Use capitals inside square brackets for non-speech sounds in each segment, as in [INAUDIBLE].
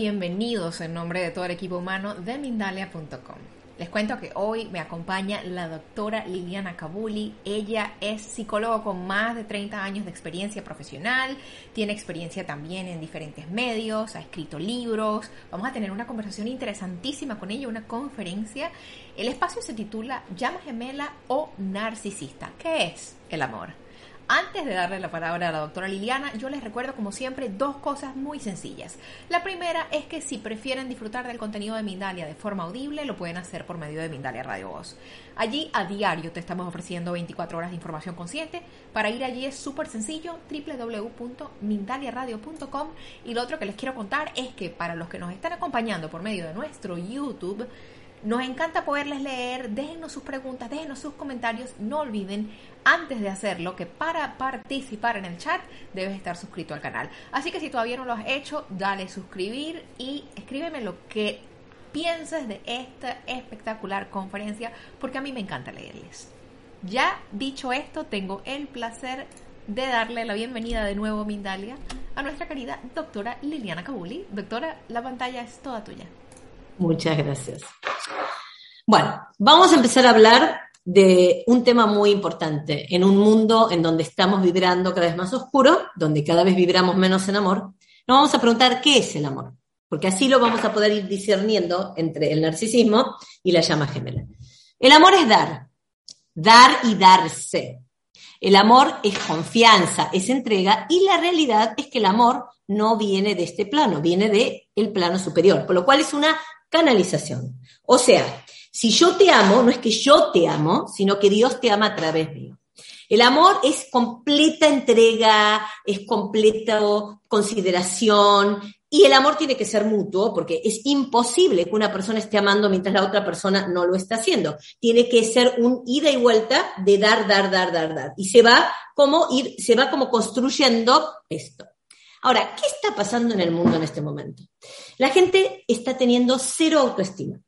Bienvenidos en nombre de todo el equipo humano de Mindalia.com. Les cuento que hoy me acompaña la doctora Liliana Kabuli. Ella es psicóloga con más de 30 años de experiencia profesional, tiene experiencia también en diferentes medios, ha escrito libros. Vamos a tener una conversación interesantísima con ella, una conferencia. El espacio se titula Llama gemela o narcisista. ¿Qué es el amor? Antes de darle la palabra a la doctora Liliana, yo les recuerdo como siempre dos cosas muy sencillas. La primera es que si prefieren disfrutar del contenido de Mindalia de forma audible, lo pueden hacer por medio de Mindalia Radio Voz. Allí a diario te estamos ofreciendo 24 horas de información consciente. Para ir allí es súper sencillo, www.mindaliaradio.com. Y lo otro que les quiero contar es que para los que nos están acompañando por medio de nuestro YouTube, nos encanta poderles leer, déjenos sus preguntas, déjenos sus comentarios. No olviden, antes de hacerlo, que para participar en el chat debes estar suscrito al canal. Así que si todavía no lo has hecho, dale suscribir y escríbeme lo que pienses de esta espectacular conferencia, porque a mí me encanta leerles. Ya dicho esto, tengo el placer de darle la bienvenida de nuevo, Mindalia, a nuestra querida doctora Liliana Kabuli. Doctora, la pantalla es toda tuya. Muchas gracias. Bueno, vamos a empezar a hablar de un tema muy importante. En un mundo en donde estamos vibrando cada vez más oscuro, donde cada vez vibramos menos en amor, nos vamos a preguntar qué es el amor, porque así lo vamos a poder ir discerniendo entre el narcisismo y la llama gemela. El amor es dar, dar y darse. El amor es confianza, es entrega y la realidad es que el amor no viene de este plano, viene del el plano superior, por lo cual es una canalización. O sea, si yo te amo, no es que yo te amo, sino que Dios te ama a través mío. El amor es completa entrega, es completa consideración y el amor tiene que ser mutuo porque es imposible que una persona esté amando mientras la otra persona no lo está haciendo. Tiene que ser un ida y vuelta de dar, dar, dar, dar, dar. Y se va como ir, se va como construyendo esto. Ahora, ¿qué está pasando en el mundo en este momento? La gente está teniendo cero autoestima.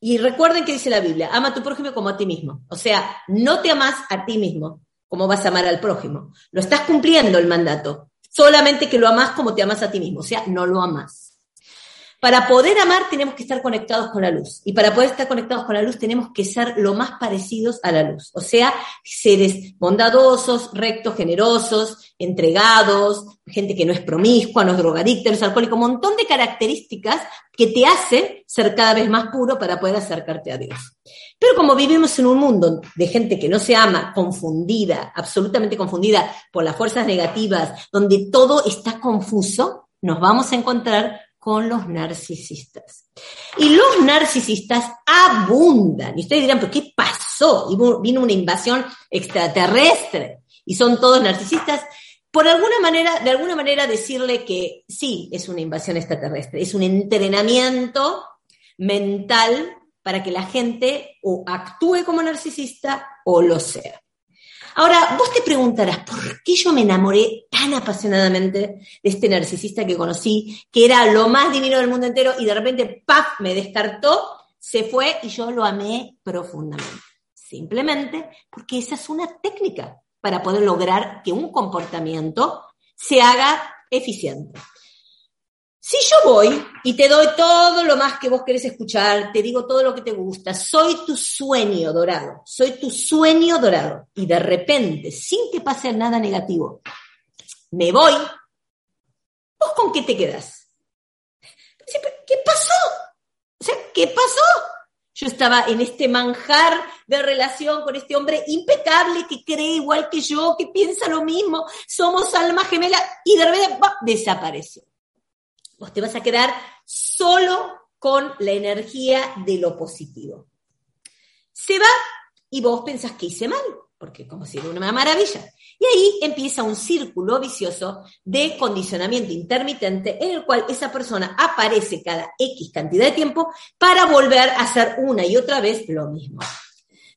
Y recuerden que dice la Biblia, ama a tu prójimo como a ti mismo. O sea, no te amas a ti mismo como vas a amar al prójimo. Lo estás cumpliendo el mandato. Solamente que lo amas como te amas a ti mismo. O sea, no lo amas. Para poder amar tenemos que estar conectados con la luz. Y para poder estar conectados con la luz tenemos que ser lo más parecidos a la luz. O sea, seres bondadosos, rectos, generosos, entregados, gente que no es promiscua, no es drogadicta, no es alcohólico, un montón de características que te hacen ser cada vez más puro para poder acercarte a Dios. Pero como vivimos en un mundo de gente que no se ama, confundida, absolutamente confundida por las fuerzas negativas, donde todo está confuso, nos vamos a encontrar con los narcisistas. Y los narcisistas abundan. Y ustedes dirán, ¿pero qué pasó? Vino una invasión extraterrestre y son todos narcisistas. Por alguna manera, de alguna manera decirle que sí, es una invasión extraterrestre, es un entrenamiento mental para que la gente o actúe como narcisista o lo sea. Ahora, vos te preguntarás, ¿por qué yo me enamoré tan apasionadamente de este narcisista que conocí, que era lo más divino del mundo entero y de repente, ¡paf!, me descartó, se fue y yo lo amé profundamente. Simplemente porque esa es una técnica para poder lograr que un comportamiento se haga eficiente. Si yo voy y te doy todo lo más que vos querés escuchar, te digo todo lo que te gusta, soy tu sueño dorado, soy tu sueño dorado, y de repente, sin que pase nada negativo, me voy, ¿vos con qué te quedas? ¿Qué pasó? O sea, ¿qué pasó? Yo estaba en este manjar de relación con este hombre impecable que cree igual que yo, que piensa lo mismo, somos alma gemela, y de repente desapareció. Vos te vas a quedar solo con la energía de lo positivo. Se va y vos pensás que hice mal, porque como si era una maravilla. Y ahí empieza un círculo vicioso de condicionamiento intermitente en el cual esa persona aparece cada X cantidad de tiempo para volver a hacer una y otra vez lo mismo.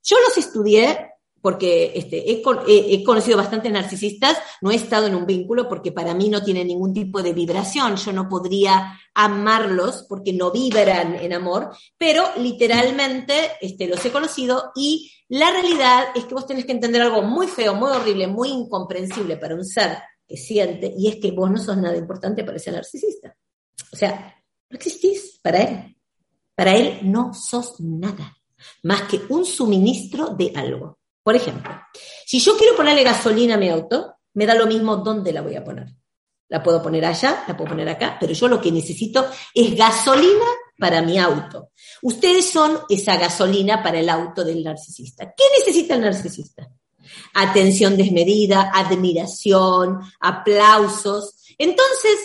Yo los estudié porque este, he, conocido bastantes narcisistas, no he estado en un vínculo porque para mí no tienen ningún tipo de vibración, yo no podría amarlos porque no vibran en amor, pero literalmente este, los he conocido y la realidad es que vos tenés que entender algo muy feo, muy horrible, muy incomprensible para un ser que siente, y es que vos no sos nada importante para ese narcisista. O sea, no existís para él. Para él no sos nada más que un suministro de algo. Por ejemplo, si yo quiero ponerle gasolina a mi auto, me da lo mismo dónde la voy a poner. La puedo poner allá, la puedo poner acá, pero yo lo que necesito es gasolina para mi auto. Ustedes son esa gasolina para el auto del narcisista. ¿Qué necesita el narcisista? Atención desmedida, admiración, aplausos. Entonces,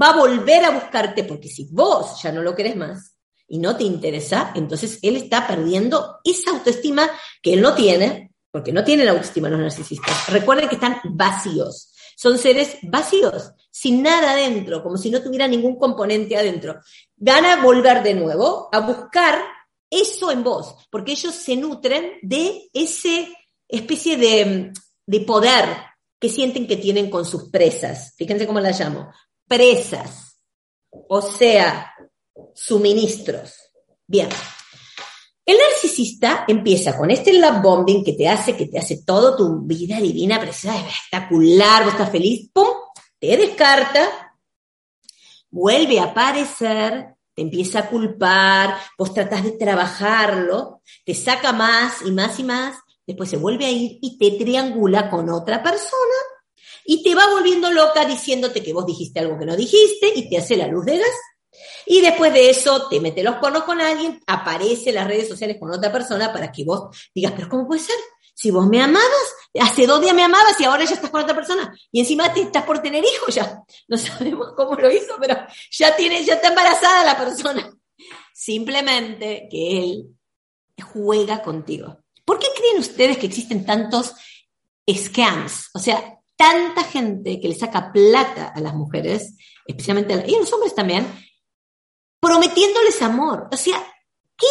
va a volver a buscarte porque si vos ya no lo querés más, y no te interesa, entonces él está perdiendo esa autoestima que él no tiene, porque no tiene la autoestima los narcisistas. Recuerden que están vacíos. Son seres vacíos, sin nada adentro, como si no tuviera ningún componente adentro. Van a volver de nuevo a buscar eso en vos, porque ellos se nutren de ese especie de, de poder que sienten que tienen con sus presas. Fíjense cómo las llamo. Presas. O sea, suministros. Bien. El narcisista empieza con este love bombing que te hace, que te hace todo tu vida divina, preciosa, espectacular, vos estás feliz, ¡pum! Te descarta, vuelve a aparecer, te empieza a culpar, vos tratás de trabajarlo, te saca más y más y más, después se vuelve a ir y te triangula con otra persona y te va volviendo loca diciéndote que vos dijiste algo que no dijiste y te hace la luz de gas y después de eso te mete los cuernos con alguien, aparece en las redes sociales con otra persona para que vos digas, pero ¿cómo puede ser? Si vos me amabas, hace dos días me amabas y ahora ya estás con otra persona. Y encima te estás por tener hijos ya. No sabemos [LAUGHS] cómo lo hizo, pero ya tiene, ya está embarazada la persona. Simplemente que él juega contigo. ¿Por qué creen ustedes que existen tantos scams? O sea, tanta gente que le saca plata a las mujeres, especialmente a, y a los hombres también, prometiéndoles amor. O sea, ¿qué,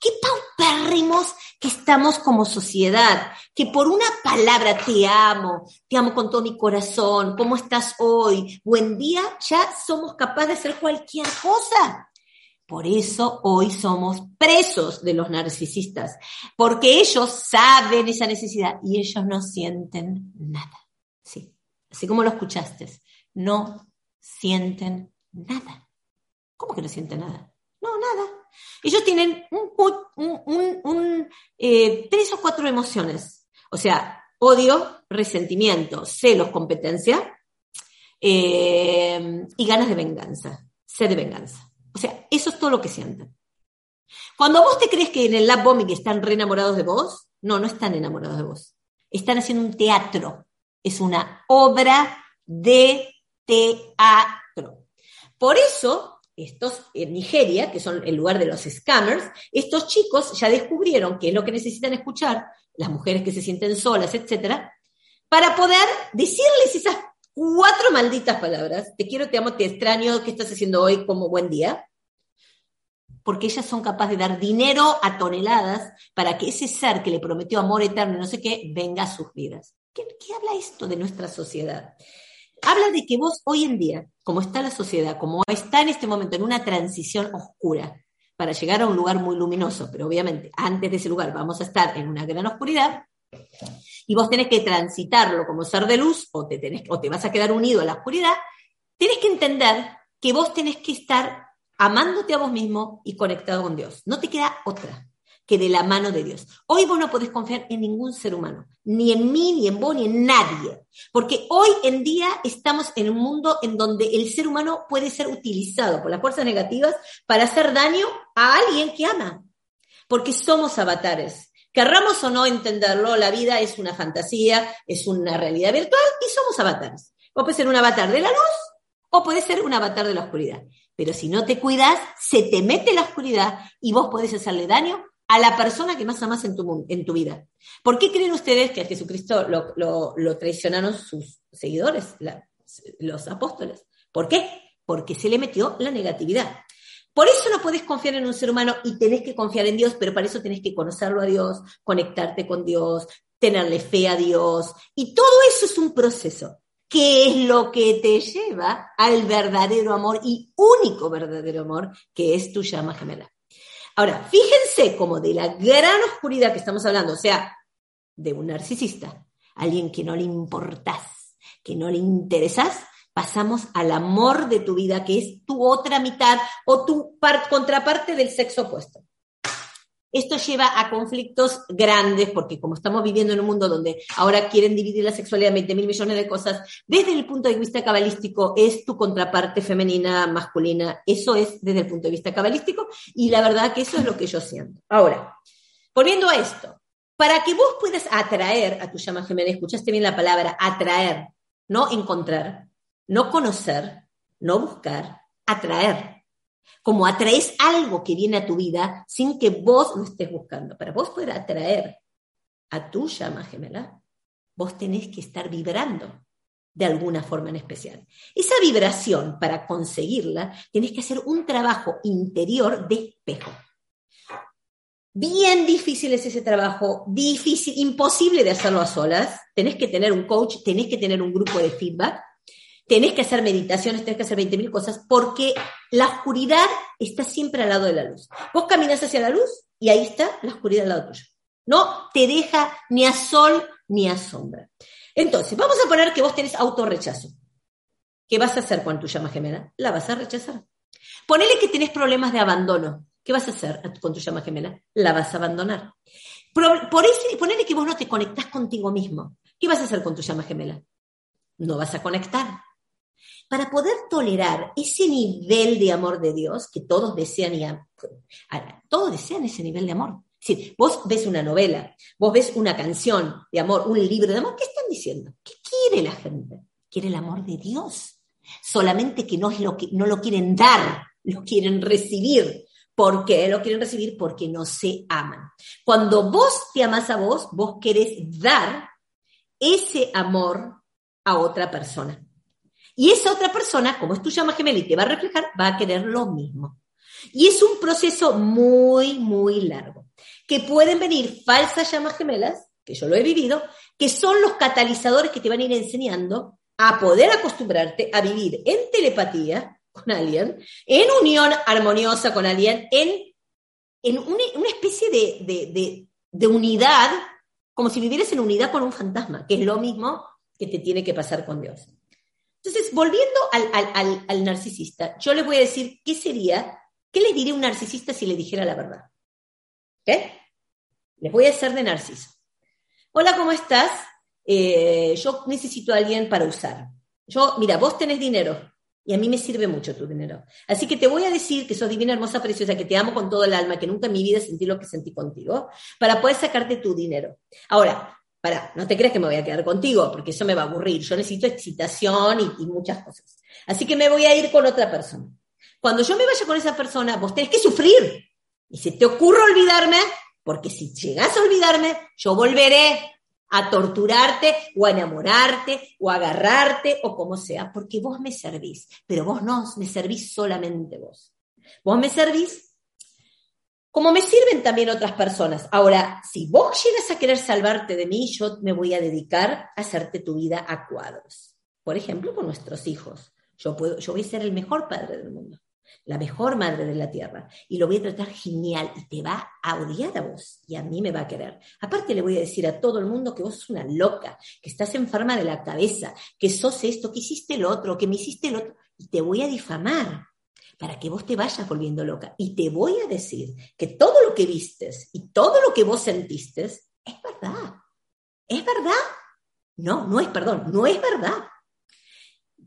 qué paupérrimos que estamos como sociedad? Que por una palabra te amo, te amo con todo mi corazón, ¿cómo estás hoy? Buen día, ya somos capaces de hacer cualquier cosa. Por eso hoy somos presos de los narcisistas, porque ellos saben esa necesidad y ellos no sienten nada. Sí, así como lo escuchaste, no sienten nada. ¿Cómo que no siente nada? No, nada. Ellos tienen eh, tres o cuatro emociones. O sea, odio, resentimiento, celos, competencia eh, y ganas de venganza, sed de venganza. O sea, eso es todo lo que sienten. Cuando vos te crees que en el lab bombing están re enamorados de vos, no, no están enamorados de vos. Están haciendo un teatro. Es una obra de teatro. Por eso estos en Nigeria, que son el lugar de los scammers, estos chicos ya descubrieron qué es lo que necesitan escuchar, las mujeres que se sienten solas, etcétera, para poder decirles esas cuatro malditas palabras, te quiero, te amo, te extraño, ¿qué estás haciendo hoy como buen día? Porque ellas son capaces de dar dinero a toneladas para que ese ser que le prometió amor eterno y no sé qué, venga a sus vidas. ¿Qué, qué habla esto de nuestra sociedad? Habla de que vos hoy en día, como está la sociedad, como está en este momento en una transición oscura, para llegar a un lugar muy luminoso, pero obviamente antes de ese lugar vamos a estar en una gran oscuridad, y vos tenés que transitarlo como ser de luz, o te, o te vas a quedar unido a la oscuridad, tenés que entender que vos tenés que estar amándote a vos mismo y conectado con Dios. No te queda otra que de la mano de Dios. Hoy vos no podés confiar en ningún ser humano, ni en mí, ni en vos, ni en nadie, porque hoy en día estamos en un mundo en donde el ser humano puede ser utilizado por las fuerzas negativas para hacer daño a alguien que ama, porque somos avatares. Querramos o no entenderlo, la vida es una fantasía, es una realidad virtual y somos avatares. Vos puedes ser un avatar de la luz o puede ser un avatar de la oscuridad. Pero si no te cuidas, se te mete la oscuridad y vos podés hacerle daño a la persona que más amas en tu, en tu vida. ¿Por qué creen ustedes que a Jesucristo lo, traicionaron sus seguidores, los apóstoles? ¿Por qué? Porque se le metió la negatividad. Por eso no puedes confiar en un ser humano y tenés que confiar en Dios, pero para eso tenés que conocerlo a Dios, conectarte con Dios, tenerle fe a Dios. Y todo eso es un proceso que es lo que te lleva al verdadero amor y único verdadero amor, que es tu llama gemela. Ahora, fíjense como de la gran oscuridad que estamos hablando, o sea, de un narcisista, alguien que no le importás, que no le interesás, pasamos al amor de tu vida, que es tu otra mitad o tu contraparte del sexo opuesto. Esto lleva a conflictos grandes, porque como estamos viviendo en un mundo donde ahora quieren dividir la sexualidad en 20 mil millones de cosas, desde el punto de vista cabalístico es tu contraparte femenina, masculina, eso es desde el punto de vista cabalístico, y la verdad que eso es lo que yo siento. Ahora, volviendo a esto, para que vos puedas atraer a tu llama gemela, escuchaste bien la palabra, atraer, no encontrar, no conocer, no buscar, atraer como atraes algo que viene a tu vida sin que vos lo estés buscando. Para vos poder atraer a tu llama gemela, vos tenés que estar vibrando de alguna forma en especial. Esa vibración, para conseguirla, tenés que hacer un trabajo interior de espejo. Bien difícil es ese trabajo, difícil, imposible de hacerlo a solas. Tenés que tener un coach, tenés que tener un grupo de feedback tenés que hacer meditaciones, tenés que hacer 20.000 cosas, porque la oscuridad está siempre al lado de la luz. Vos caminas hacia la luz y ahí está la oscuridad al lado tuyo. No te deja ni a sol ni a sombra. Entonces, vamos a poner que vos tenés autorrechazo. ¿Qué vas a hacer con tu llama gemela? La vas a rechazar. Ponele que tenés problemas de abandono. ¿Qué vas a hacer con tu llama gemela? La vas a abandonar. Por eso, ponele que vos no te conectás contigo mismo. ¿Qué vas a hacer con tu llama gemela? No vas a conectar para poder tolerar ese nivel de amor de Dios que todos desean y todos desean ese nivel de amor. Si vos ves una novela, vos ves una canción de amor, un libro de amor, ¿qué están diciendo? ¿Qué quiere la gente? Quiere el amor de Dios. Solamente que no, es lo que no lo quieren dar, lo quieren recibir. ¿Por qué lo quieren recibir? Porque no se aman. Cuando vos te amas a vos, vos querés dar ese amor a otra persona. Y esa otra persona, como es tu llama gemela y te va a reflejar, va a querer lo mismo. Y es un proceso muy, muy largo. Que pueden venir falsas llamas gemelas, que yo lo he vivido, que son los catalizadores que te van a ir enseñando a poder acostumbrarte a vivir en telepatía con alguien, en unión armoniosa con alguien, en, en una, especie de, de unidad, como si vivieras en unidad con un fantasma, que es lo mismo que te tiene que pasar con Dios. Entonces, volviendo al, narcisista, yo le voy a decir qué sería, qué le diría un narcisista si le dijera la verdad. ¿Qué? Les voy a hacer de narciso. Hola, ¿cómo estás? Eh, yo necesito a alguien para usar. Yo, mira, vos tenés dinero y a mí me sirve mucho tu dinero. Así que te voy a decir que sos divina, hermosa, preciosa, que te amo con todo el alma, que nunca en mi vida sentí lo que sentí contigo, para poder sacarte tu dinero. Ahora, para, no te crees que me voy a quedar contigo, porque eso me va a aburrir. Yo necesito excitación y, muchas cosas. Así que me voy a ir con otra persona. Cuando yo me vaya con esa persona, vos tenés que sufrir. Y si te ocurre olvidarme, porque si llegas a olvidarme, yo volveré a torturarte o a enamorarte o a agarrarte o como sea, porque vos me servís, pero vos no me servís solamente vos. Vos me servís como me sirven también otras personas. Ahora, si vos llegas a querer salvarte de mí, yo me voy a dedicar a hacerte tu vida a cuadros. Por ejemplo, con nuestros hijos. Yo, puedo, yo voy a ser el mejor padre del mundo, la mejor madre de la tierra, y lo voy a tratar genial y te va a odiar a vos y a mí me va a querer. Aparte le voy a decir a todo el mundo que vos sos una loca, que estás enferma de la cabeza, que sos esto, que hiciste el otro, que me hiciste el otro, y te voy a difamar para que vos te vayas volviendo loca. Y te voy a decir que todo lo que vistes y todo lo que vos sentiste es verdad. ¿Es verdad? No, no es perdón, no es verdad.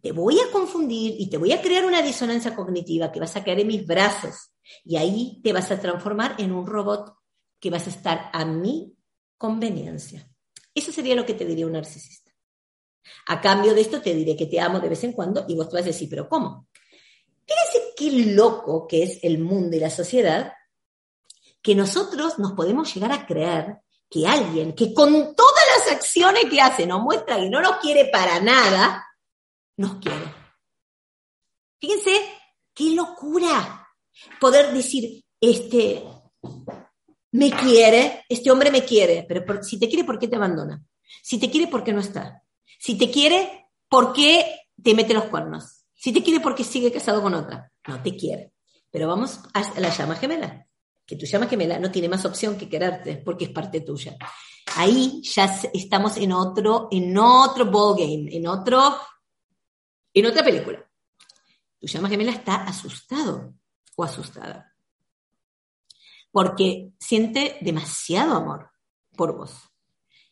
Te voy a confundir y te voy a crear una disonancia cognitiva que vas a caer en mis brazos y ahí te vas a transformar en un robot que vas a estar a mi conveniencia. Eso sería lo que te diría un narcisista. A cambio de esto te diré que te amo de vez en cuando y vos te vas a decir, pero ¿cómo? Fíjense qué loco que es el mundo y la sociedad, que nosotros nos podemos llegar a creer que alguien que con todas las acciones que hace nos muestra que no nos quiere para nada, nos quiere. Fíjense, qué locura poder decir, este, me quiere, este hombre me quiere, pero si te quiere, ¿por qué te abandona? Si te quiere, ¿por qué no está? Si te quiere, ¿por qué te mete los cuernos? Si te quiere porque sigue casado con otra, no te quiere. Pero vamos a la llama gemela, que tu llama gemela no tiene más opción que quererte porque es parte tuya. Ahí ya estamos en otro, en otro ball game, en otro, En otra película, tu llama gemela está asustado o asustada porque siente demasiado amor por vos.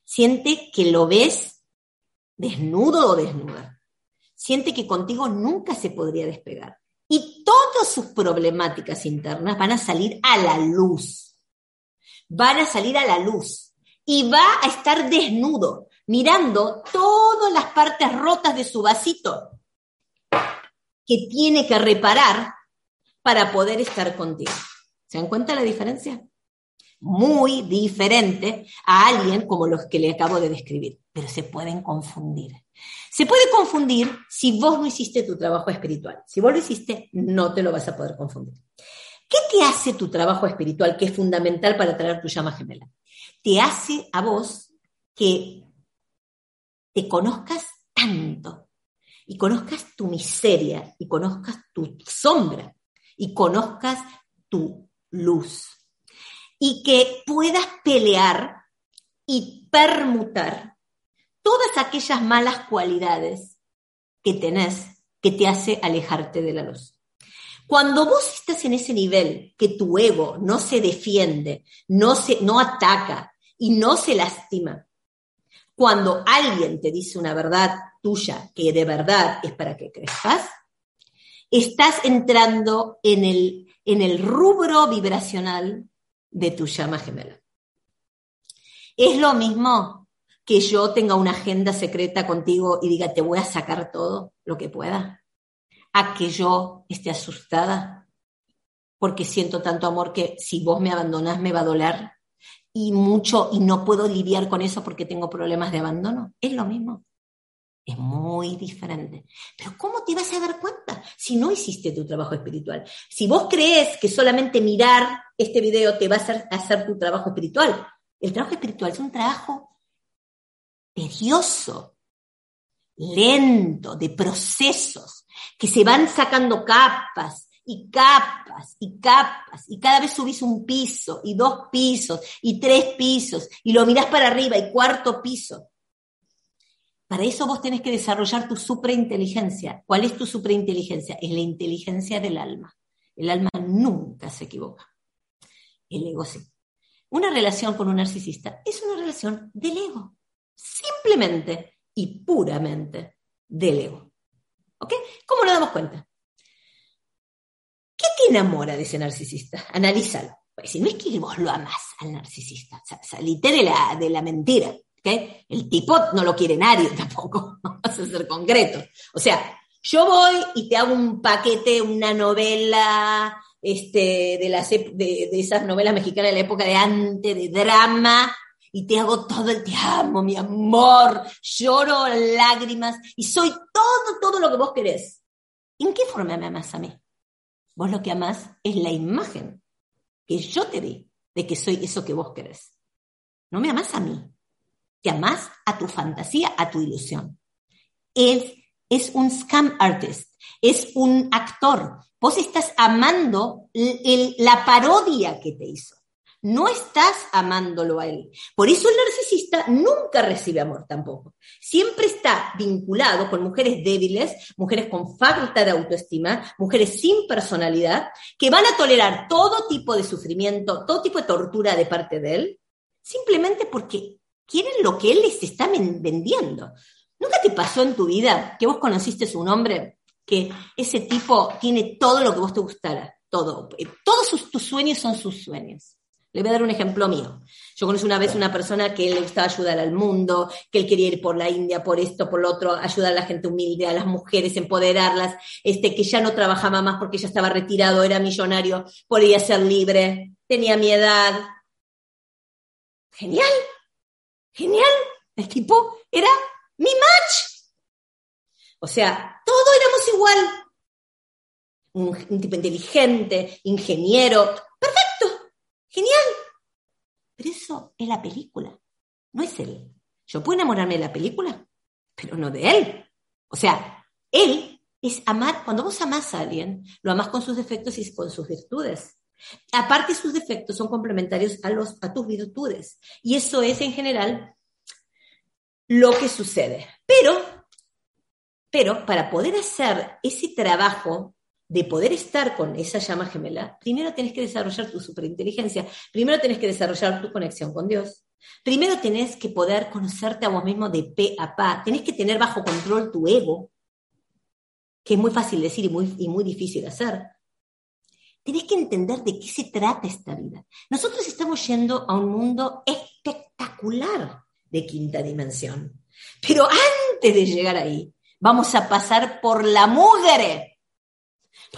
Siente que lo ves desnudo o desnuda. Siente que contigo nunca se podría despegar. Y todas sus problemáticas internas van a salir a la luz. Van a salir a la luz. Y va a estar desnudo, mirando todas las partes rotas de su vasito que tiene que reparar para poder estar contigo. ¿Se dan cuenta la diferencia? Muy diferente a alguien como los que le acabo de describir, pero se pueden confundir. Se puede confundir si vos no hiciste tu trabajo espiritual. Si vos lo hiciste, no te lo vas a poder confundir. ¿Qué te hace tu trabajo espiritual que es fundamental para traer tu llama gemela? Te hace a vos que te conozcas tanto y conozcas tu miseria y conozcas tu sombra y conozcas tu luz y que puedas pelear y permutar todas aquellas malas cualidades que tenés que te hace alejarte de la luz. Cuando vos estás en ese nivel que tu ego no se defiende, no, se, no ataca y no se lastima, cuando alguien te dice una verdad tuya que de verdad es para que crezcas, estás entrando en el en el rubro vibracional de tu llama gemela. Es lo mismo que yo tenga una agenda secreta contigo y diga, te voy a sacar todo lo que pueda, a que yo esté asustada porque siento tanto amor que si vos me abandonás me va a doler y mucho y no puedo lidiar con eso porque tengo problemas de abandono. Es lo mismo. Es muy diferente. Pero ¿cómo te vas a dar cuenta si no hiciste tu trabajo espiritual? Si vos crees que solamente mirar este video te va a hacer, hacer tu trabajo espiritual, el trabajo espiritual es un trabajo tedioso, lento, de procesos, que se van sacando capas y capas y capas, y cada vez subís un piso, y dos pisos, y tres pisos, y lo mirás para arriba, y cuarto piso. Para eso vos tenés que desarrollar tu suprainteligencia. ¿Cuál es tu suprainteligencia? Es la inteligencia del alma. El alma nunca se equivoca. El ego sí. Una relación con un narcisista es una relación del ego. Simplemente y puramente del ego. ¿Ok? ¿Cómo nos damos cuenta? ¿Qué te enamora de ese narcisista? Analízalo. Pues si no es que vos lo amás al narcisista, salite de la, de la mentira. El tipo no lo quiere nadie [LAUGHS] tampoco, vamos a ser concretos. O sea, yo voy y te hago un paquete, una novela este, de, las, de, esas novelas mexicanas de la época de antes, de drama, y te hago todo el te amo, mi amor, lloro lágrimas, y soy todo, todo lo que vos querés. ¿En qué forma me amas a mí? Vos lo que amás es la imagen que yo te di de que soy eso que vos querés. No me amás a mí, te amás a tu fantasía, a tu ilusión. Es, es un scam artist, es un actor. Vos estás amando la parodia que te hizo. No estás amándolo a él. Por eso el narcisista nunca recibe amor tampoco. Siempre está vinculado con mujeres débiles, mujeres con falta de autoestima, mujeres sin personalidad, que van a tolerar todo tipo de sufrimiento, todo tipo de tortura de parte de él, simplemente porque quieren lo que él les está vendiendo. ¿Nunca te pasó en tu vida que vos conociste un hombre que ese tipo tiene todo lo que vos te gustara? Todo. Todos tus sueños son sus sueños. Le voy a dar un ejemplo mío. Yo conocí una vez una persona que le gustaba ayudar al mundo, que él quería ir por la India, por esto, por lo otro, ayudar a la gente humilde, a las mujeres, empoderarlas, este, que ya no trabajaba más porque ya estaba retirado, era millonario, podía ser libre, tenía mi edad. Genial. Genial, el tipo era mi match. O sea, todos éramos igual. Un, tipo inteligente, ingeniero, genial. Pero eso es la película, no es él. Yo puedo enamorarme de la película, pero no de él. O sea, él es amar, cuando vos amás a alguien, lo amás con sus defectos y con sus virtudes. Aparte, sus defectos son complementarios a, los, a tus virtudes. Y eso es en general lo que sucede. Pero, Pero para poder hacer ese trabajo de poder estar con esa llama gemela, primero tenés que desarrollar tu superinteligencia, primero tenés que desarrollar tu conexión con Dios, primero tenés que poder conocerte a vos mismo de pe a pa, tenés que tener bajo control tu ego, que es muy fácil decir y muy, y muy difícil hacer. Tenés que entender de qué se trata esta vida. Nosotros estamos yendo a un mundo espectacular de quinta dimensión. Pero antes de llegar ahí, vamos a pasar por la mugre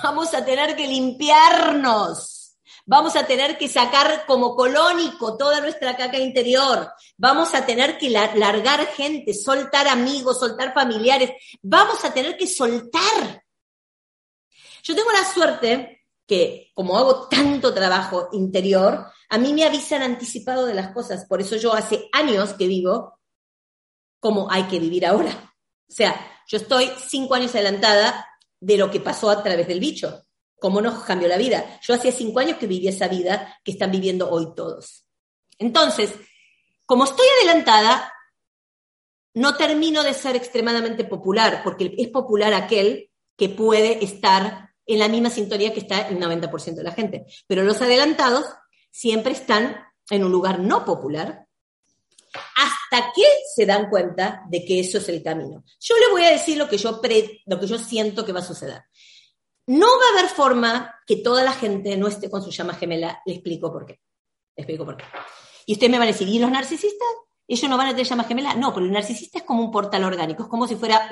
Vamos a tener que limpiarnos. Vamos a tener que sacar como colónico toda nuestra caca interior. Vamos a tener que largar gente, soltar amigos, soltar familiares. Vamos a tener que soltar. Yo tengo la suerte que, como hago tanto trabajo interior, a mí me avisan anticipado de las cosas. Por eso yo hace años que vivo como hay que vivir ahora. O sea, yo estoy cinco años adelantada de lo que pasó a través del bicho, cómo nos cambió la vida. Yo hacía cinco años que viví esa vida que están viviendo hoy todos. Entonces, como estoy adelantada, no termino de ser extremadamente popular, porque es popular aquel que puede estar en la misma sintonía que está el 90% de la gente. Pero los adelantados siempre están en un lugar no popular, hasta que se dan cuenta de que eso es el camino. Yo le voy a decir lo que yo, lo que yo siento que va a suceder. No va a haber forma que toda la gente no esté con su llama gemela. Le explico por qué. Explico por qué. Y usted me va a decir, ¿y los narcisistas? ¿Ellos no van a tener llama gemela? No, porque el narcisista es como un portal orgánico, es como si fuera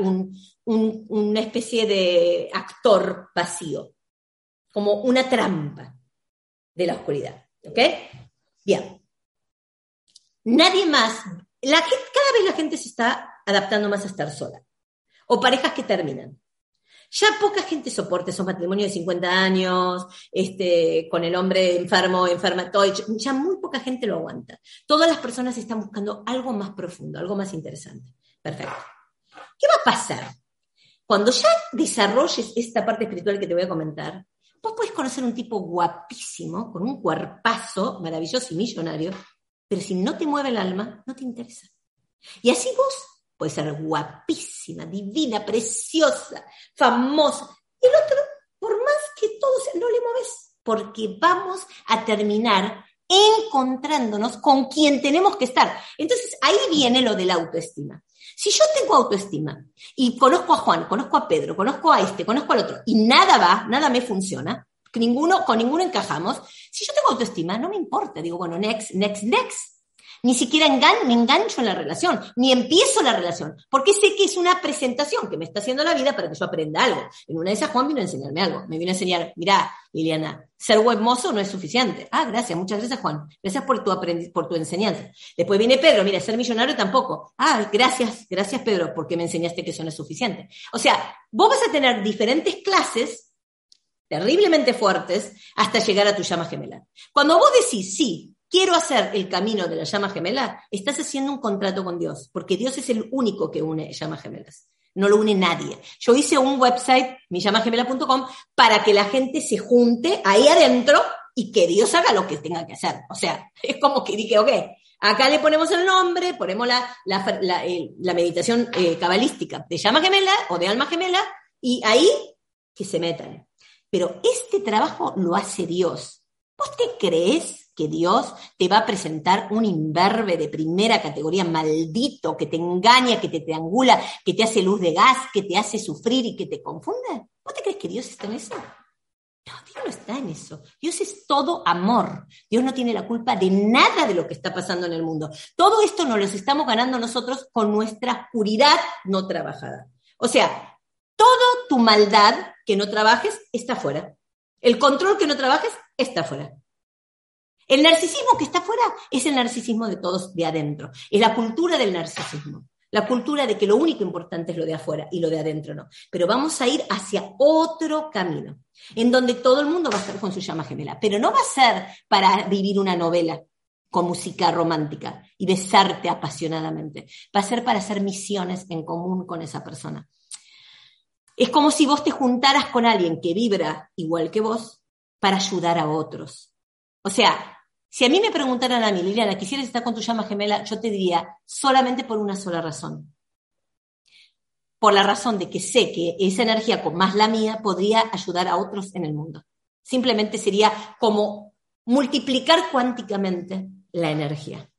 una especie de actor vacío, como una trampa de la oscuridad. ¿Ok? Bien. Nadie más, cada vez la gente se está adaptando más a estar sola. O parejas que terminan. Ya poca gente soporta esos matrimonios de 50 años, este, con el hombre enfermo, enferma, todo, ya muy poca gente lo aguanta. Todas las personas están buscando algo más profundo, algo más interesante. Perfecto. ¿Qué va a pasar? Cuando ya desarrolles esta parte espiritual que te voy a comentar, vos podés conocer un tipo guapísimo, con un cuerpazo maravilloso y millonario, pero si no te mueve el alma, no te interesa. Y así vos puedes ser guapísima, divina, preciosa, famosa. Y el otro, por más que todo no le mueves, porque vamos a terminar encontrándonos con quien tenemos que estar. Entonces ahí viene lo de la autoestima. Si yo tengo autoestima y conozco a Juan, conozco a Pedro, conozco a este, conozco al otro, y nada va, nada me funciona, ninguno, con ninguno encajamos. Si yo tengo autoestima, no me importa. Digo, bueno, next, next, next. Ni siquiera me engancho en la relación, ni empiezo la relación, porque sé que es una presentación que me está haciendo la vida para que yo aprenda algo. En una de esas, Juan vino a enseñarme algo. Me vino a enseñar, mira, Liliana, ser web mozo no es suficiente. Ah, gracias, muchas gracias, Juan. Gracias por tu, por tu enseñanza. Después viene Pedro, mira, ser millonario tampoco. Ah, gracias, gracias, Pedro, porque me enseñaste que eso no es suficiente. O sea, vos vas a tener diferentes clases terriblemente fuertes hasta llegar a tu llama gemela. Cuando vos decís, sí, quiero hacer el camino de la llama gemela, estás haciendo un contrato con Dios, porque Dios es el único que une llamas gemelas. No lo une nadie. Yo hice un website, millamagemela.com, para que la gente se junte ahí adentro y que Dios haga lo que tenga que hacer. O sea, [LAUGHS] es como que dije, ok, acá le ponemos el nombre, ponemos la, la, meditación eh, cabalística de llama gemela o de alma gemela, y ahí que se metan. Pero este trabajo lo hace Dios. ¿Vos te crees que Dios te va a presentar un imberbe de primera categoría maldito que te engaña, que te triangula, que te hace luz de gas, que te hace sufrir y que te confunde? ¿Vos te crees que Dios está en eso? No, Dios no está en eso. Dios es todo amor. Dios no tiene la culpa de nada de lo que está pasando en el mundo. Todo esto nos lo estamos ganando nosotros con nuestra oscuridad no trabajada. O sea, toda tu maldad que no trabajes está fuera. El control que no trabajes está fuera. El narcisismo que está fuera es el narcisismo de todos de adentro. Es la cultura del narcisismo. La cultura de que lo único importante es lo de afuera y lo de adentro no. Pero vamos a ir hacia otro camino, en donde todo el mundo va a estar con su llama gemela. Pero no va a ser para vivir una novela con música romántica y besarte apasionadamente. Va a ser para hacer misiones en común con esa persona. Es como si vos te juntaras con alguien que vibra igual que vos para ayudar a otros. O sea, si a mí me preguntaran a mí, Liliana, ¿quisieras, estar con tu llama gemela, yo te diría solamente por una sola razón. por la razón de que sé que esa energía con más la mía podría ayudar a otros en el mundo. Simplemente sería como multiplicar cuánticamente la energía.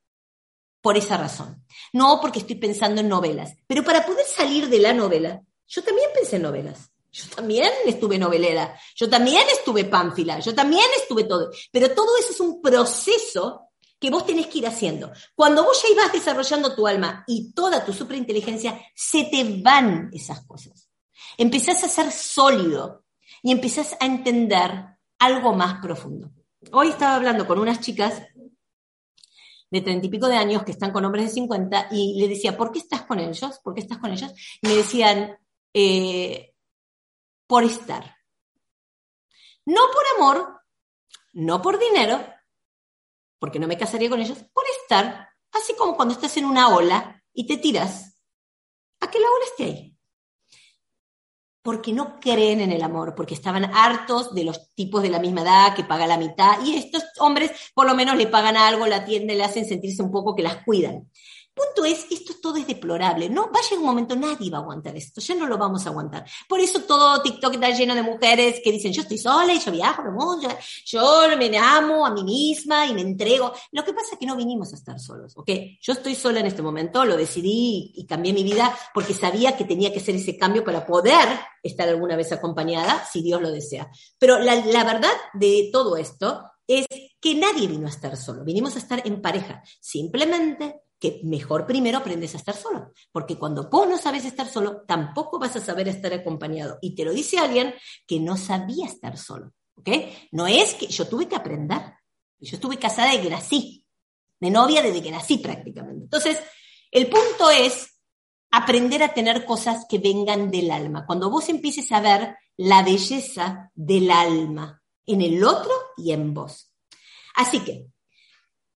Por esa razón. No porque estoy pensando en novelas, pero para poder salir de la novela, yo también pensé en novelas. Yo también estuve novelera, yo también estuve pánfila, yo también estuve todo. Pero todo eso es un proceso que vos tenés que ir haciendo. Cuando vos ya ibas desarrollando tu alma y toda tu superinteligencia, se te van esas cosas. Empezás a ser sólido y empezás a entender algo más profundo. Hoy estaba hablando con unas chicas de treinta y pico de años que están con hombres de 50 y le decía, ¿por qué estás con ellos? ¿Por qué estás con ellos? Y me decían, eh, por estar. No por amor, no por dinero, porque no me casaría con ellos, por estar, así como cuando estás en una ola y te tiras a que la ola esté ahí. Porque no creen en el amor, porque estaban hartos de los tipos de la misma edad que paga la mitad, y estos hombres por lo menos le pagan algo, la tienda le hacen sentirse un poco que las cuidan punto es, esto todo es deplorable, ¿no? Va a llegar un momento, nadie va a aguantar esto, ya no lo vamos a aguantar. Por eso todo TikTok está lleno de mujeres que dicen, yo estoy sola y yo viajo el mundo, yo me amo a mí misma y me entrego. Lo que pasa es que no vinimos a estar solos, ¿ok? Yo estoy sola en este momento, lo decidí y cambié mi vida porque sabía que tenía que hacer ese cambio para poder estar alguna vez acompañada, si Dios lo desea. Pero la, la verdad de todo esto es que nadie vino a estar solo, vinimos a estar en pareja. Simplemente que mejor primero aprendes a estar solo, porque cuando vos no sabes estar solo, tampoco vas a saber estar acompañado. Y te lo dice alguien que no sabía estar solo, ¿ok? No es que yo tuve que aprender. Yo estuve casada desde que nací, de novia desde que nací prácticamente. Entonces, el punto es aprender a tener cosas que vengan del alma. Cuando vos empieces a ver la belleza del alma en el otro y en vos. Así que,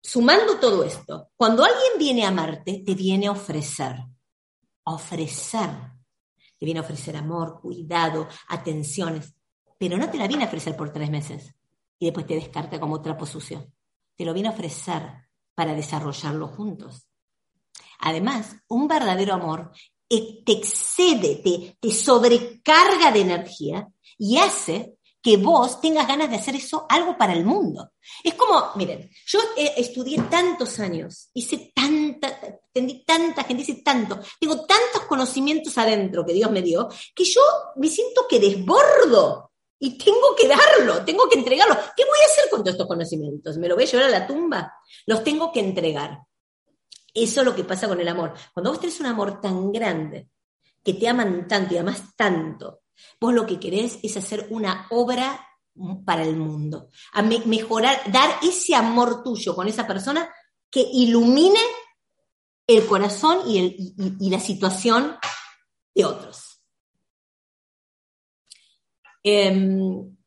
sumando todo esto, cuando alguien viene a amarte, te viene a ofrecer, ofrecer, te viene a ofrecer amor, cuidado, atenciones, pero no te la viene a ofrecer por tres meses y después te descarta como trapo sucio. Te lo viene a ofrecer para desarrollarlo juntos. Además, un verdadero amor te excede, te, te sobrecarga de energía y hace que vos tengas ganas de hacer eso algo para el mundo. Es como, miren, yo estudié tantos años, hice tanta, entendí tanta gente, hice tanto, tengo tantos conocimientos adentro que Dios me dio, que yo me siento que desbordo y tengo que darlo, tengo que entregarlo. ¿Qué voy a hacer con todos estos conocimientos? ¿Me lo voy a llevar a la tumba? Los tengo que entregar. Eso es lo que pasa con el amor. Cuando vos tenés un amor tan grande, que te aman tanto y amas tanto, Vos lo que querés es hacer una obra para el mundo, a mejorar, dar ese amor tuyo con esa persona que ilumine el corazón y, la situación de otros. Em,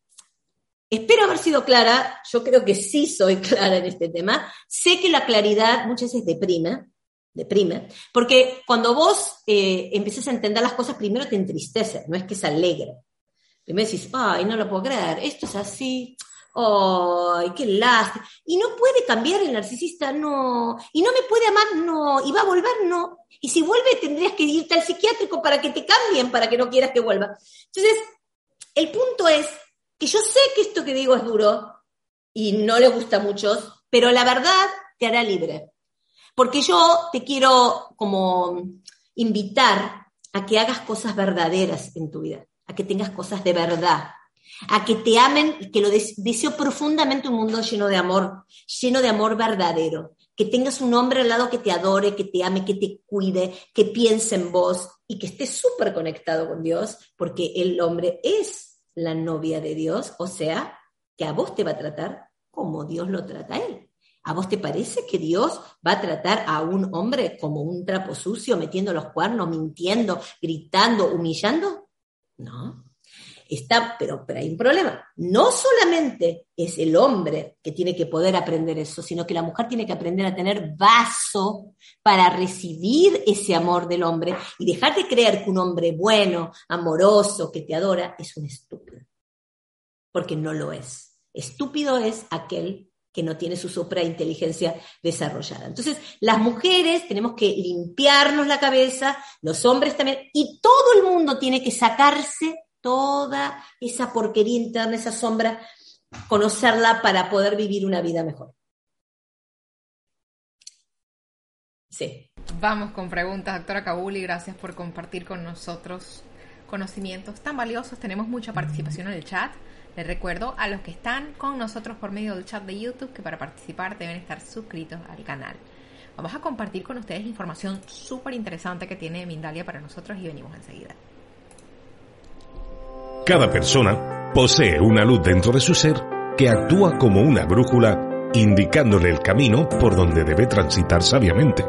espero haber sido clara, yo creo que sí soy [LAUGHS] clara en este tema. Sé que la claridad muchas veces deprime, deprime, porque cuando vos eh, empezás a entender las cosas, primero te entristece, no es que es alegre. Primero decís, ay, no lo puedo creer, esto es así, ay, qué lástima. Y no puede cambiar el narcisista, no. Y no me puede amar, no. Y va a volver, no. Y si vuelve, tendrías que irte al psiquiátrico para que te cambien, para que no quieras que vuelva. Entonces, el punto es que yo sé que esto que digo es duro y no le gusta a muchos, pero la verdad te hará libre. Porque yo te quiero como invitar a que hagas cosas verdaderas en tu vida, a que tengas cosas de verdad, a que te amen, que lo deseo profundamente un mundo lleno de amor, lleno de amor verdadero, que tengas un hombre al lado que te adore, que te ame, que te cuide, que piense en vos y que estés súper conectado con Dios, porque el hombre es la novia de Dios, o sea, que a vos te va a tratar como Dios lo trata a él. ¿A vos te parece que Dios va a tratar a un hombre como un trapo sucio, metiendo los cuernos, mintiendo, gritando, humillando? No. Está, pero, pero hay un problema. No solamente es el hombre que tiene que poder aprender eso, sino que la mujer tiene que aprender a tener vaso para recibir ese amor del hombre y dejar de creer que un hombre bueno, amoroso, que te adora, es un estúpido. Porque no lo es. Estúpido es aquel que no tiene su suprainteligencia desarrollada. Entonces, las mujeres tenemos que limpiarnos la cabeza, los hombres también, y todo el mundo tiene que sacarse toda esa porquería interna, esa sombra, conocerla para poder vivir una vida mejor. Sí. Vamos con preguntas, doctora Kabuli, gracias por compartir con nosotros conocimientos tan valiosos. Tenemos mucha participación en el chat. Les recuerdo a los que están con nosotros por medio del chat de YouTube que para participar deben estar suscritos al canal. Vamos a compartir con ustedes información súper interesante que tiene Mindalia para nosotros y venimos enseguida. Cada persona posee una luz dentro de su ser que actúa como una brújula indicándole el camino por donde debe transitar sabiamente.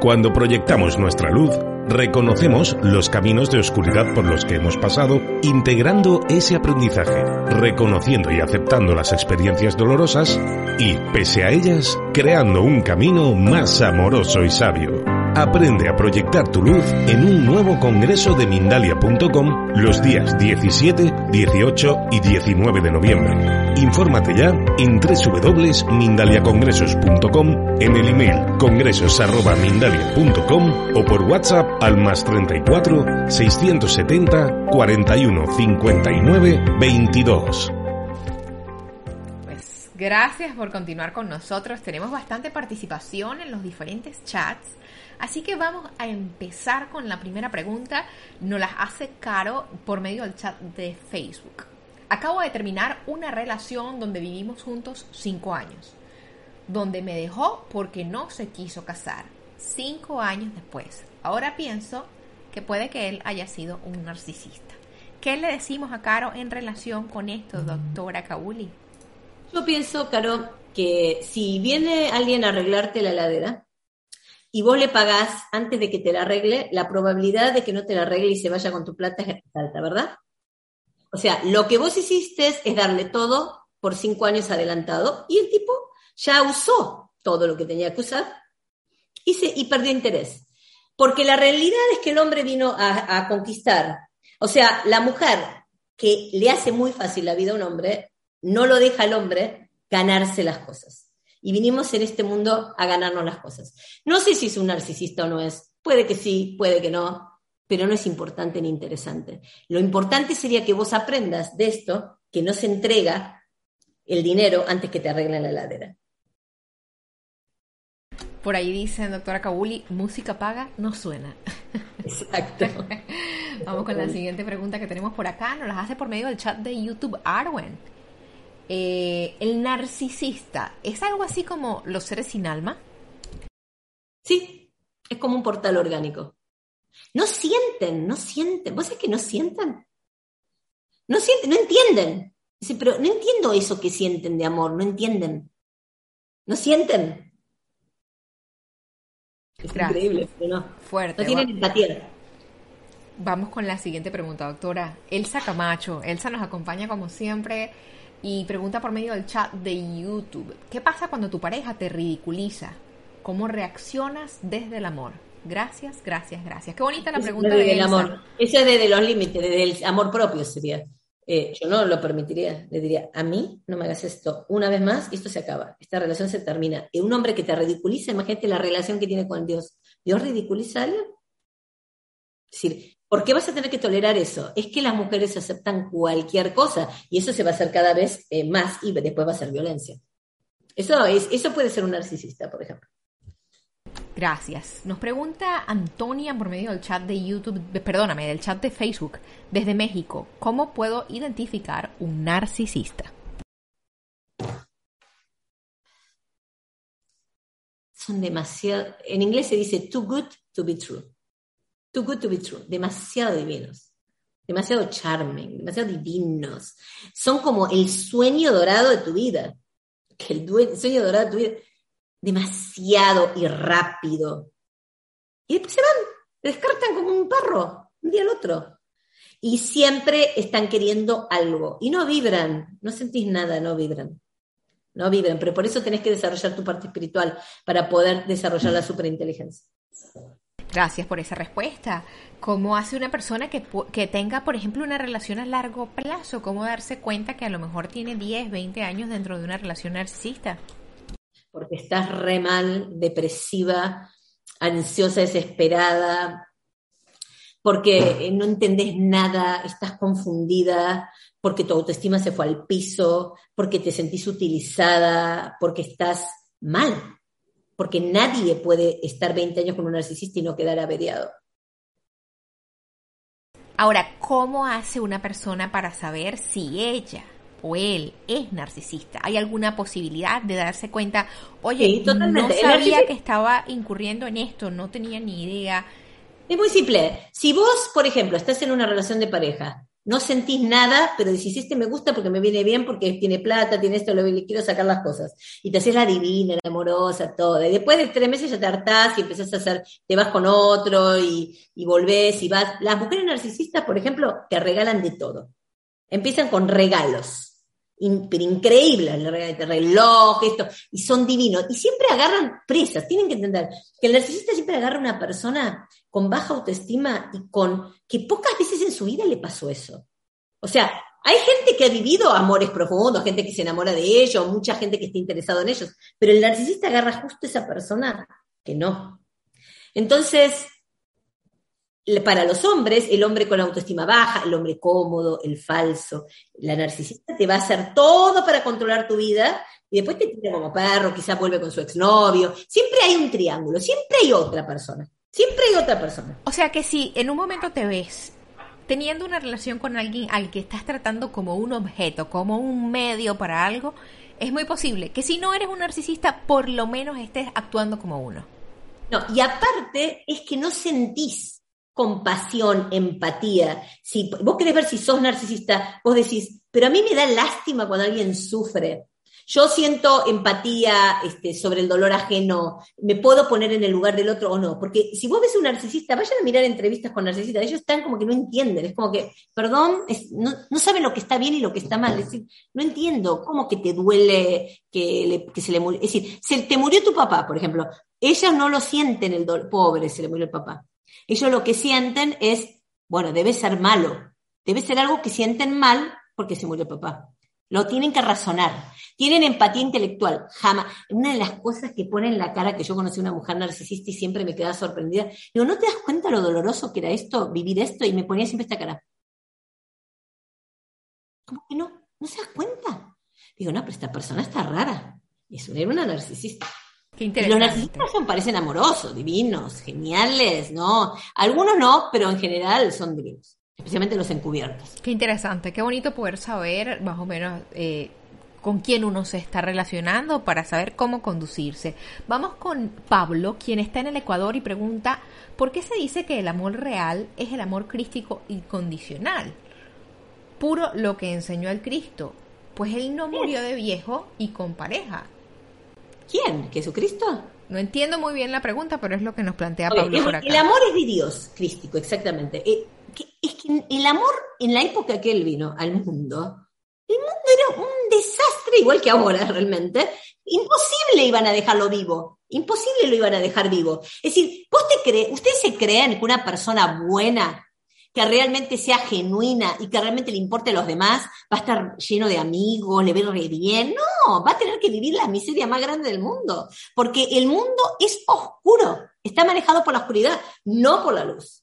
Cuando proyectamos nuestra luz, reconocemos los caminos de oscuridad por los que hemos pasado, integrando ese aprendizaje, reconociendo y aceptando las experiencias dolorosas y, pese a ellas, creando un camino más amoroso y sabio. Aprende a proyectar tu luz en un nuevo congreso de Mindalia.com los días 17, 18 y 19 de noviembre. Infórmate ya en www.mindaliacongresos.com, en el email congresos.mindalia.com o por WhatsApp al más 34 670 41 59 22. Pues gracias por continuar con nosotros. Tenemos bastante participación en los diferentes chats Así que vamos a empezar con la primera pregunta. Nos la hace Caro por medio del chat de Facebook. Acabo de terminar una relación donde vivimos juntos cinco años, donde me dejó porque no se quiso casar. Cinco años después. Ahora pienso que puede que él haya sido un narcisista. ¿Qué le decimos a Caro en relación con esto, doctora Kauli? Yo pienso, Caro, que si viene alguien a arreglarte la ladera, y vos le pagás antes de que te la arregle, la probabilidad de que no te la arregle y se vaya con tu plata es alta, ¿verdad? O sea, lo que vos hiciste es darle todo por cinco años adelantado y el tipo ya usó todo lo que tenía que usar y, se, y perdió interés. Porque la realidad es que el hombre vino a, a conquistar. O sea, la mujer que le hace muy fácil la vida a un hombre, no lo deja al hombre ganarse las cosas y vinimos en este mundo a ganarnos las cosas. No sé si es un narcisista o no es, puede que sí, puede que no, pero no es importante ni interesante. Lo importante sería que vos aprendas de esto, que no se entrega el dinero antes que te arreglen la heladera. Por ahí dice, doctora Kabuli, música paga no suena. Exacto. [LAUGHS] Vamos con la siguiente pregunta que tenemos por acá. Nos las hace por medio del chat de YouTube Arwen. Eh, el narcisista, ¿es algo así como los seres sin alma? Sí, es como un portal orgánico. No sienten, no sienten. ¿Vos sabés que no sienten? No sienten, no entienden. Dice, pero no entiendo eso que sienten de amor, no entienden. No sienten. Es increíble, pero no. Fuerte. No tienen empatía. Vamos con la siguiente pregunta, doctora. Elsa Camacho. Elsa nos acompaña como siempre y pregunta por medio del chat de YouTube, ¿qué pasa cuando tu pareja te ridiculiza? ¿Cómo reaccionas desde el amor? Gracias, gracias, gracias. Qué bonita la pregunta desde el amor. Eso es desde los límites, desde el amor propio sería. Eh, yo no lo permitiría. Le diría, a mí no me hagas esto una vez más y esto se acaba. Esta relación se termina. Y un hombre que te ridiculiza, imagínate la relación que tiene con Dios. ¿Dios ridiculiza a alguien? Es decir, ¿Por qué vas a tener que tolerar eso? Es que las mujeres aceptan cualquier cosa y eso se va a hacer cada vez eh, más y después va a ser violencia. Eso, es, eso puede ser un narcisista, por ejemplo. Gracias. Nos pregunta Antonia por medio del chat de YouTube, perdóname, del chat de Facebook, desde México, ¿cómo puedo identificar un narcisista? Son demasiado, en inglés se dice too good to be true. Too good to be true. Demasiado divinos. Demasiado charming, demasiado divinos. Son como el sueño dorado de tu vida. Que el, sueño dorado de tu vida. Demasiado y rápido. Y después se van, descartan como un perro, un día al otro. Y siempre están queriendo algo. Y no vibran, no sentís nada, no vibran. No vibran, pero por eso tenés que desarrollar tu parte espiritual para poder desarrollar la superinteligencia. Gracias por esa respuesta. ¿Cómo hace una persona que, que, tenga, por ejemplo, una relación a largo plazo? ¿Cómo darse cuenta que a lo mejor tiene 10, 20 años dentro de una relación narcisista? Porque estás re mal, depresiva, ansiosa, desesperada, porque no entendés nada, estás confundida, porque tu autoestima se fue al piso, porque te sentís utilizada, porque estás mal porque nadie puede estar 20 años con un narcisista y no quedar averiado. Ahora, ¿cómo hace una persona para saber si ella o él es narcisista? ¿Hay alguna posibilidad de darse cuenta, oye, no sabía que estaba incurriendo en esto, no tenía ni idea? Es muy simple. Si vos, por ejemplo, estás en una relación de pareja no sentís nada, pero decís, este me gusta porque me viene bien, porque tiene plata, tiene esto, le quiero sacar las cosas. Y te haces la divina, la amorosa, todo. Y después de tres meses ya te hartás y empezás a hacer, te vas con otro y, y volvés y vas. Las mujeres narcisistas, por ejemplo, te regalan de todo. Empiezan con regalos. Increíbles, el reloj, esto, y son divinos. Y siempre agarran presas, tienen que entender que el narcisista siempre agarra a una persona con baja autoestima y con que pocas veces en su vida le pasó eso. O sea, hay gente que ha vivido amores profundos, gente que se enamora de ellos, mucha gente que está interesado en ellos, pero el narcisista agarra justo a esa persona que no. Entonces, para los hombres, el hombre con autoestima baja, el hombre cómodo, el falso, la narcisista te va a hacer todo para controlar tu vida y después te tira como perro, quizás vuelve con su exnovio. Siempre hay un triángulo, siempre hay otra persona. Siempre hay otra persona. O sea que si en un momento te ves teniendo una relación con alguien al que estás tratando como un objeto, como un medio para algo, es muy posible que si no eres un narcisista, por lo menos estés actuando como uno. No, y aparte es que no sentís compasión, empatía. Si vos querés ver si sos narcisista, vos decís, pero a mí me da lástima cuando alguien sufre. Yo siento empatía este, sobre el dolor ajeno, me puedo poner en el lugar del otro o no, porque si vos ves un narcisista, vayan a mirar entrevistas con narcisistas, ellos están como que no entienden, es como que, perdón, no, saben lo que está bien y lo que está mal, es decir, no entiendo cómo que te duele que, se le murió, es decir, se te murió tu papá, por ejemplo, ellos no lo sienten el dolor, pobre, se le murió el papá, ellos lo que sienten es, bueno, debe ser malo, debe ser algo que sienten mal porque se murió papá. Lo tienen que razonar. Tienen empatía intelectual. Jamás. Una de las cosas que pone en la cara que yo conocí a una mujer narcisista y siempre me quedaba sorprendida. Digo, ¿no te das cuenta lo doloroso que era esto, vivir esto? Y me ponía siempre esta cara. ¿Cómo que no? ¿No se das cuenta? Digo, no, pero esta persona está rara. Eso era una narcisista. Qué interesante. los narcisistas son, parecen amorosos, divinos, geniales, ¿no? Algunos no, pero en general son divinos especialmente los encubiertos. Qué interesante, qué bonito poder saber más o menos eh, con quién uno se está relacionando para saber cómo conducirse. Vamos con Pablo, quien está en el Ecuador y pregunta, ¿por qué se dice que el amor real es el amor crístico incondicional? Puro lo que enseñó el Cristo, pues él no murió de viejo y con pareja. ¿Quién? ¿Jesucristo? No entiendo muy bien la pregunta, pero es lo que nos plantea Pablo por acá. El amor es de Dios, crístico, exactamente. Eh, es que el amor en la época que él vino al mundo, el mundo era un desastre igual que ahora [LAUGHS] realmente. Imposible iban a dejarlo vivo, imposible lo iban a dejar vivo. Es decir, ¿vos te crees, ustedes se creen que una persona buena, que realmente sea genuina y que realmente le importe a los demás, va a estar lleno de amigos, le ve re bien? No, va a tener que vivir la miseria más grande del mundo, porque el mundo es oscuro, está manejado por la oscuridad, no por la luz.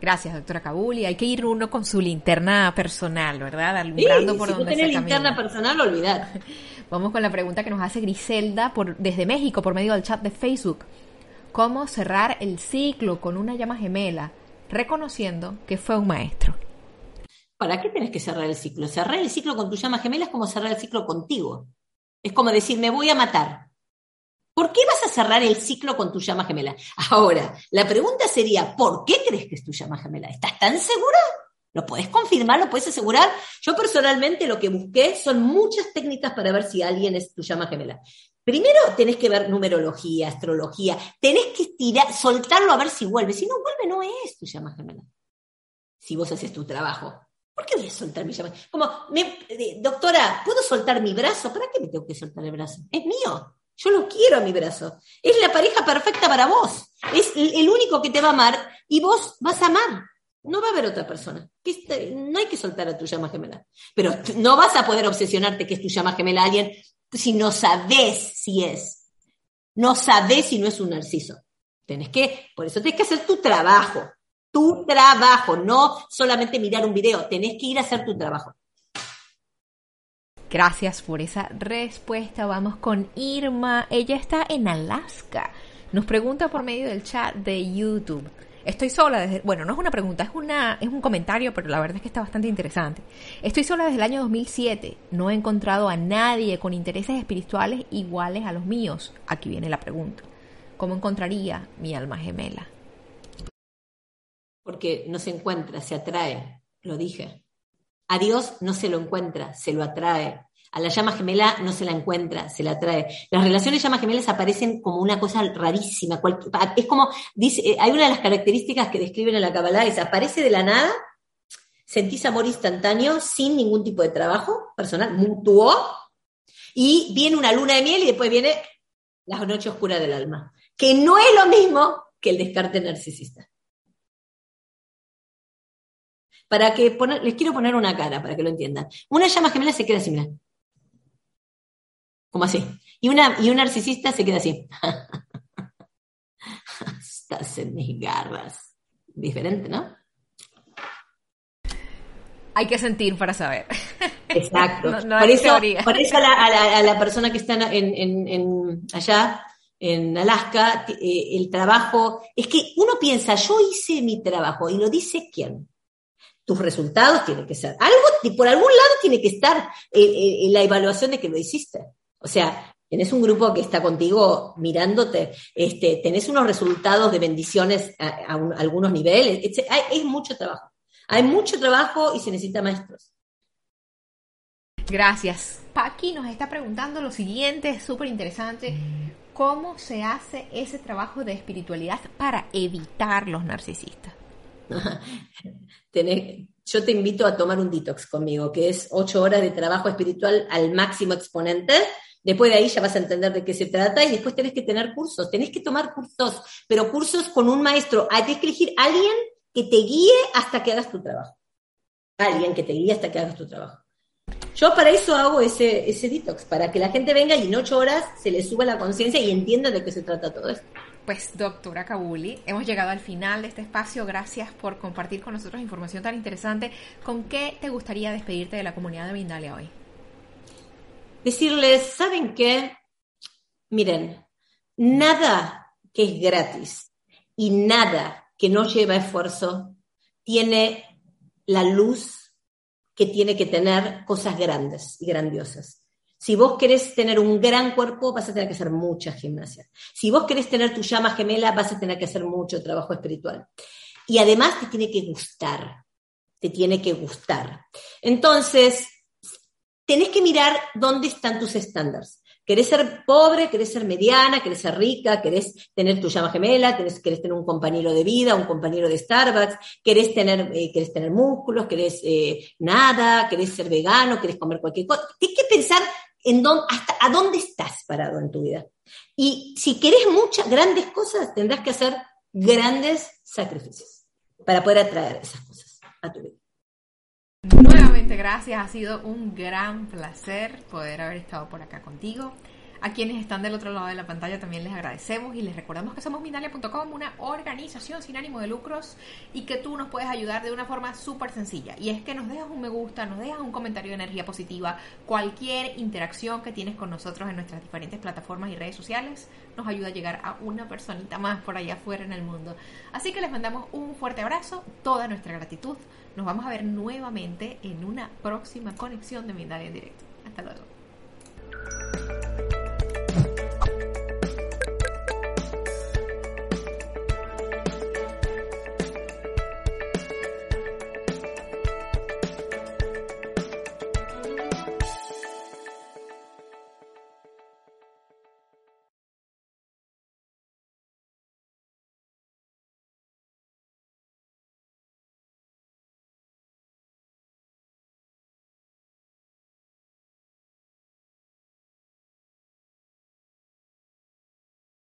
Gracias, doctora Kabuli. Hay que ir uno con su linterna personal, ¿verdad? Alumbrando por si donde no linterna personal, olvidar. [LAUGHS] Vamos con la pregunta que nos hace Griselda por, desde México por medio del chat de Facebook. ¿Cómo cerrar el ciclo con una llama gemela reconociendo que fue un maestro? ¿Para qué tienes que cerrar el ciclo? Cerrar el ciclo con tu llama gemela es como cerrar el ciclo contigo. Es como decir, me voy a matar. ¿Por qué vas a cerrar el ciclo con tu llama gemela? Ahora, la pregunta sería, ¿por qué crees que es tu llama gemela? ¿Estás tan segura? ¿Lo puedes confirmar? ¿Lo puedes asegurar? Yo personalmente lo que busqué son muchas técnicas para ver si alguien es tu llama gemela. Primero tenés que ver numerología, astrología, tenés que estirar, soltarlo a ver si vuelve. Si no vuelve, no es tu llama gemela. Si vos haces tu trabajo. ¿Por qué voy a soltar mi llama? Como, eh, doctora, ¿puedo soltar mi brazo? ¿Para qué me tengo que soltar el brazo? Es mío. Yo lo quiero a mi brazo. Es la pareja perfecta para vos. Es el único que te va a amar y vos vas a amar. No va a haber otra persona. No hay que soltar a tu llama gemela. Pero no vas a poder obsesionarte que es tu llama gemela alguien si no sabes si es. No sabes si no es un narciso. Tenés que, por eso tenés que hacer tu trabajo. Tu trabajo, no solamente mirar un video. Tenés que ir a hacer tu trabajo. Gracias por esa respuesta. Vamos con Irma. Ella está en Alaska. Nos pregunta por medio del chat de YouTube. Estoy sola desde, bueno, no es una pregunta, es una es un comentario, pero la verdad es que está bastante interesante. Estoy sola desde el año 2007. No he encontrado a nadie con intereses espirituales iguales a los míos. Aquí viene la pregunta. ¿Cómo encontraría mi alma gemela? Porque no se encuentra, se atrae, lo dije. A Dios no se lo encuentra, se lo atrae. A la llama gemela no se la encuentra, se la atrae. Las relaciones llamas gemelas aparecen como una cosa rarísima. Es como, dice, eh, hay una de las características que describen en la Kabbalah, es aparece de la nada, sentís amor instantáneo sin ningún tipo de trabajo personal, mutuo, y viene una luna de miel y después viene la noche oscura del alma, que no es lo mismo que el descarte narcisista. Para que les quiero poner una cara para que lo entiendan. Una llama gemela se queda así, mira. Como así. Y, una, y un narcisista se queda así. [LAUGHS] Estás en mis garras. Diferente, ¿no? Hay que sentir para saber. Exacto. [LAUGHS] por, eso, por, eso, a la, persona que está en, en, allá, en Alaska, eh, el trabajo, es que uno piensa, yo hice mi trabajo, y lo dice quién tus resultados tienen que ser. Algo, por algún lado tiene que estar eh, eh, la evaluación de que lo hiciste. O sea, tenés un grupo que está contigo mirándote, este, tenés unos resultados de bendiciones a, algunos niveles. Hay, mucho trabajo. Hay mucho trabajo y se necesita maestros. Gracias. Paqui nos está preguntando lo siguiente, es súper interesante. ¿Cómo se hace ese trabajo de espiritualidad para evitar los narcisistas? [LAUGHS] yo te invito a tomar un detox conmigo, que es ocho horas de trabajo espiritual al máximo exponente. Después de ahí ya vas a entender de qué se trata y después tenés que tener cursos, tenés que tomar cursos, pero cursos con un maestro. Tienes que elegir a alguien que te guíe hasta que hagas tu trabajo. Alguien que te guíe hasta que hagas tu trabajo. Yo para eso hago ese, ese detox, para que la gente venga y en ocho horas se le suba la conciencia y entienda de qué se trata todo esto. Pues doctora Kabuli, hemos llegado al final de este espacio. Gracias por compartir con nosotros información tan interesante. ¿Con qué te gustaría despedirte de la comunidad de Mindalia hoy? Decirles, ¿saben qué? Miren, nada que es gratis y nada que no lleva esfuerzo tiene la luz que tiene que tener cosas grandes y grandiosas. Si vos querés tener un gran cuerpo, vas a tener que hacer mucha gimnasia. Si vos querés tener tu llama gemela, vas a tener que hacer mucho trabajo espiritual. Y además te tiene que gustar, te tiene que gustar. Entonces, tenés que mirar dónde están tus estándares. ¿Querés ser pobre? ¿Querés ser mediana? ¿Querés ser rica? ¿Querés tener tu llama gemela? ¿Querés, tener un compañero de vida, un compañero de Starbucks? ¿Querés tener, eh, tener músculos? ¿Querés eh, nada? ¿Querés ser vegano? ¿Querés comer cualquier cosa? Tienes que pensar en hasta a dónde estás parado en tu vida. Y si querés muchas grandes cosas, tendrás que hacer grandes sacrificios para poder atraer esas cosas a tu vida. Nuevamente, gracias. Ha sido un gran placer poder haber estado por acá contigo. A quienes están del otro lado de la pantalla también les agradecemos y les recordamos que somos Mindalia.com, una organización sin ánimo de lucros y que tú nos puedes ayudar de una forma súper sencilla. Y es que nos dejas un me gusta, nos dejas un comentario de energía positiva, cualquier interacción que tienes con nosotros en nuestras diferentes plataformas y redes sociales nos ayuda a llegar a una personita más por allá afuera en el mundo. Así que les mandamos un fuerte abrazo, toda nuestra gratitud. Nos vamos a ver nuevamente en una próxima conexión de Mindalia en directo. Hasta luego.